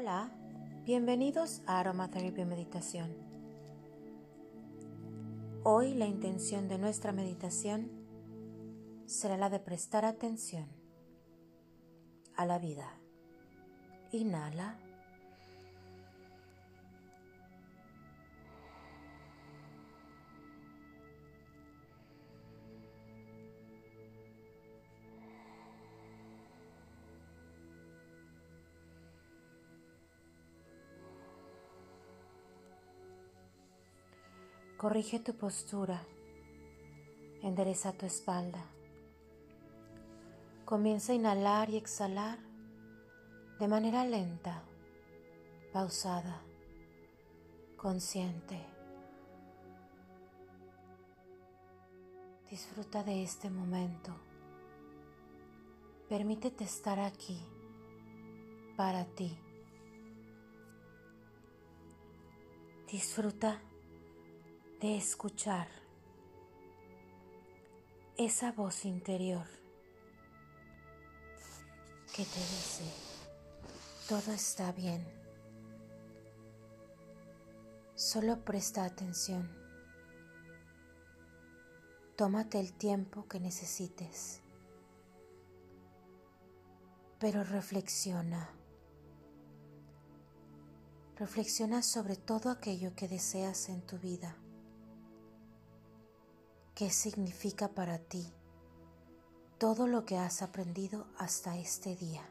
Hola, bienvenidos a Aromatherapy Meditación. Hoy la intención de nuestra meditación será la de prestar atención a la vida. Inhala. Corrige tu postura. Endereza tu espalda. Comienza a inhalar y exhalar de manera lenta, pausada, consciente. Disfruta de este momento. Permítete estar aquí para ti. Disfruta de escuchar esa voz interior que te dice, todo está bien. Solo presta atención. Tómate el tiempo que necesites, pero reflexiona. Reflexiona sobre todo aquello que deseas en tu vida. ¿Qué significa para ti todo lo que has aprendido hasta este día?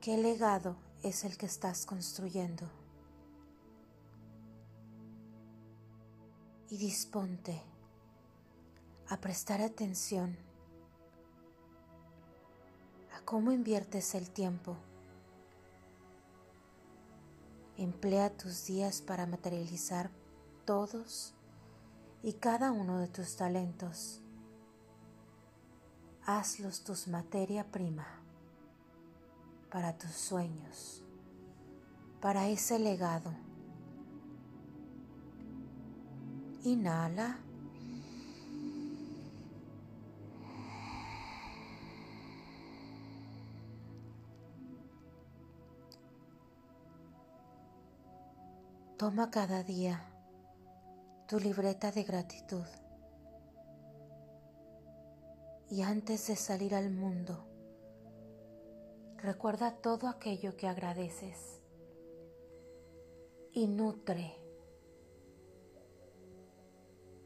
¿Qué legado es el que estás construyendo? Y disponte a prestar atención a cómo inviertes el tiempo. Emplea tus días para materializar todos y cada uno de tus talentos. Hazlos tus materia prima para tus sueños, para ese legado. Inhala. Toma cada día tu libreta de gratitud. Y antes de salir al mundo, recuerda todo aquello que agradeces y nutre.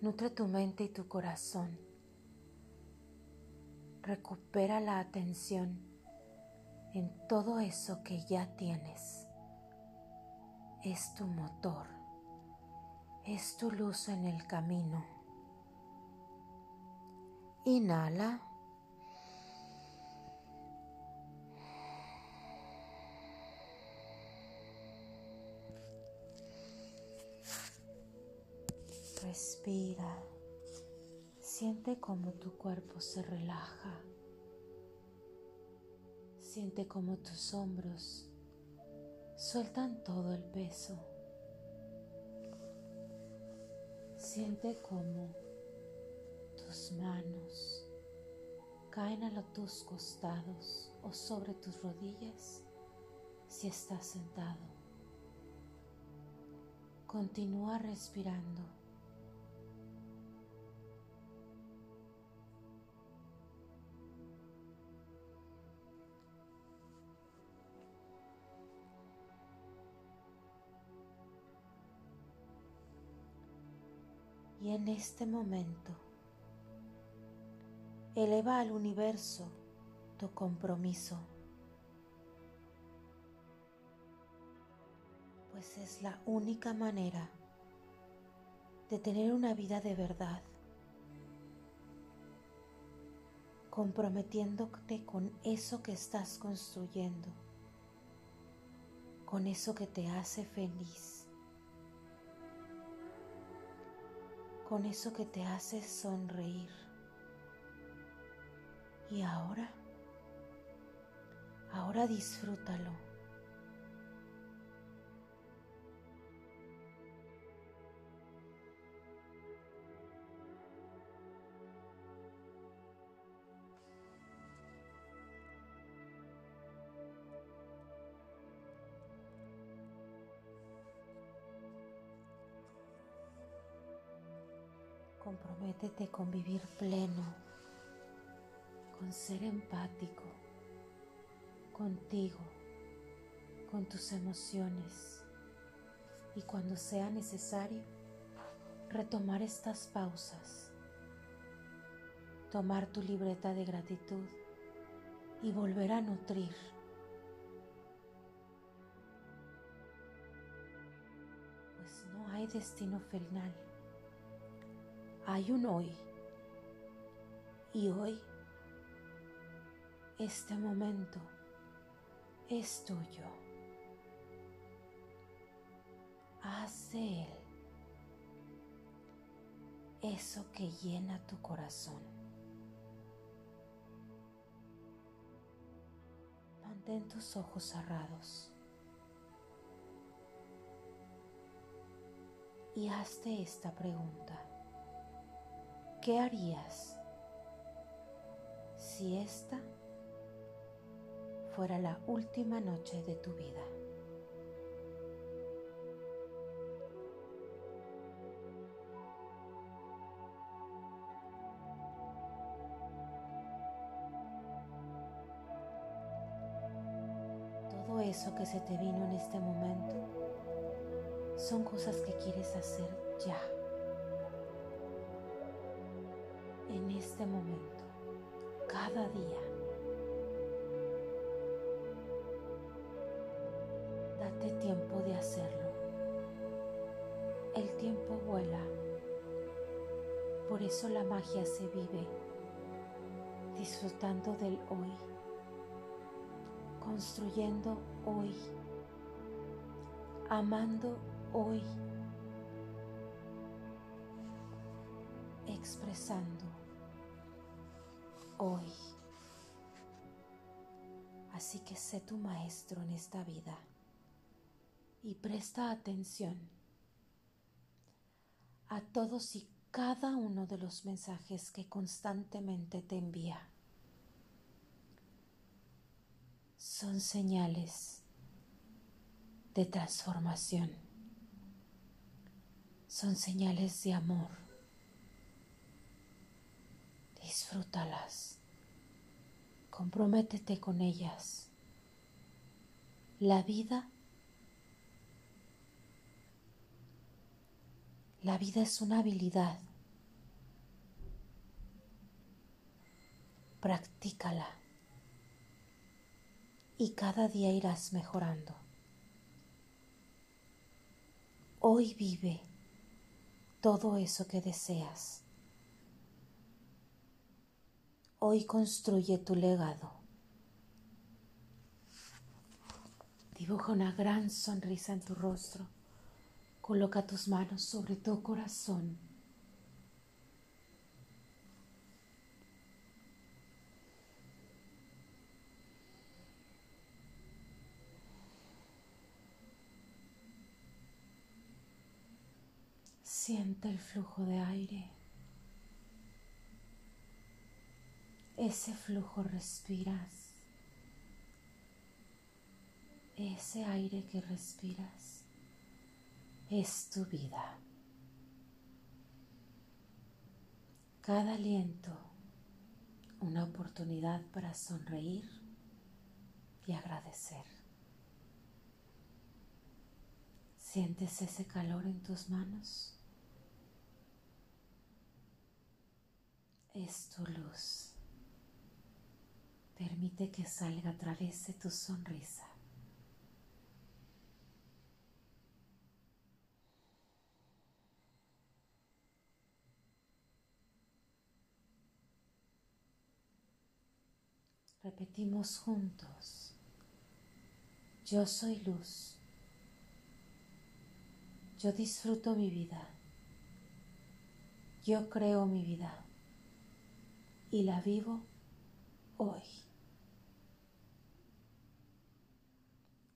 Nutre tu mente y tu corazón. Recupera la atención en todo eso que ya tienes. Es tu motor es tu luz en el camino. Inhala. Respira. Siente como tu cuerpo se relaja. Siente como tus hombros sueltan todo el peso. Siente como tus manos caen a tus costados o sobre tus rodillas si estás sentado. Continúa respirando. Y en este momento, eleva al universo tu compromiso, pues es la única manera de tener una vida de verdad, comprometiéndote con eso que estás construyendo, con eso que te hace feliz con eso que te hace sonreír. Y ahora, ahora disfrútalo. Comprométete con vivir pleno, con ser empático contigo, con tus emociones y cuando sea necesario, retomar estas pausas, tomar tu libreta de gratitud y volver a nutrir. Pues no hay destino final, hay un hoy. Y hoy, este momento, es tuyo. Haz de él eso que llena tu corazón. Mantén tus ojos cerrados y hazte esta pregunta. ¿Qué harías si esta fuera la última noche de tu vida. Todo eso que se te vino en este momento son cosas que quieres hacer ya, en este momento, cada día. tiempo de hacerlo. El tiempo vuela, por eso la magia se vive disfrutando del hoy, construyendo hoy, amando hoy, expresando hoy. Así que sé tu maestro en esta vida y presta atención a todos y cada uno de los mensajes que constantemente te envía. Son señales de transformación. Son señales de amor. Disfrútalas. Comprométete con ellas. La vida La vida es una habilidad. Practícala y cada día irás mejorando. Hoy vive todo eso que deseas. Hoy construye tu legado. Dibuja una gran sonrisa en tu rostro Coloca tus manos sobre tu corazón. Siente el flujo de aire. Ese flujo respiras. Ese aire que respiras es tu vida. Cada aliento una oportunidad para sonreír y agradecer. ¿Sientes ese calor en tus manos? Es tu luz. Permite que salga a través de tu sonrisa. Repetimos juntos. Yo soy luz. Yo disfruto mi vida. Yo creo mi vida. Y la vivo hoy.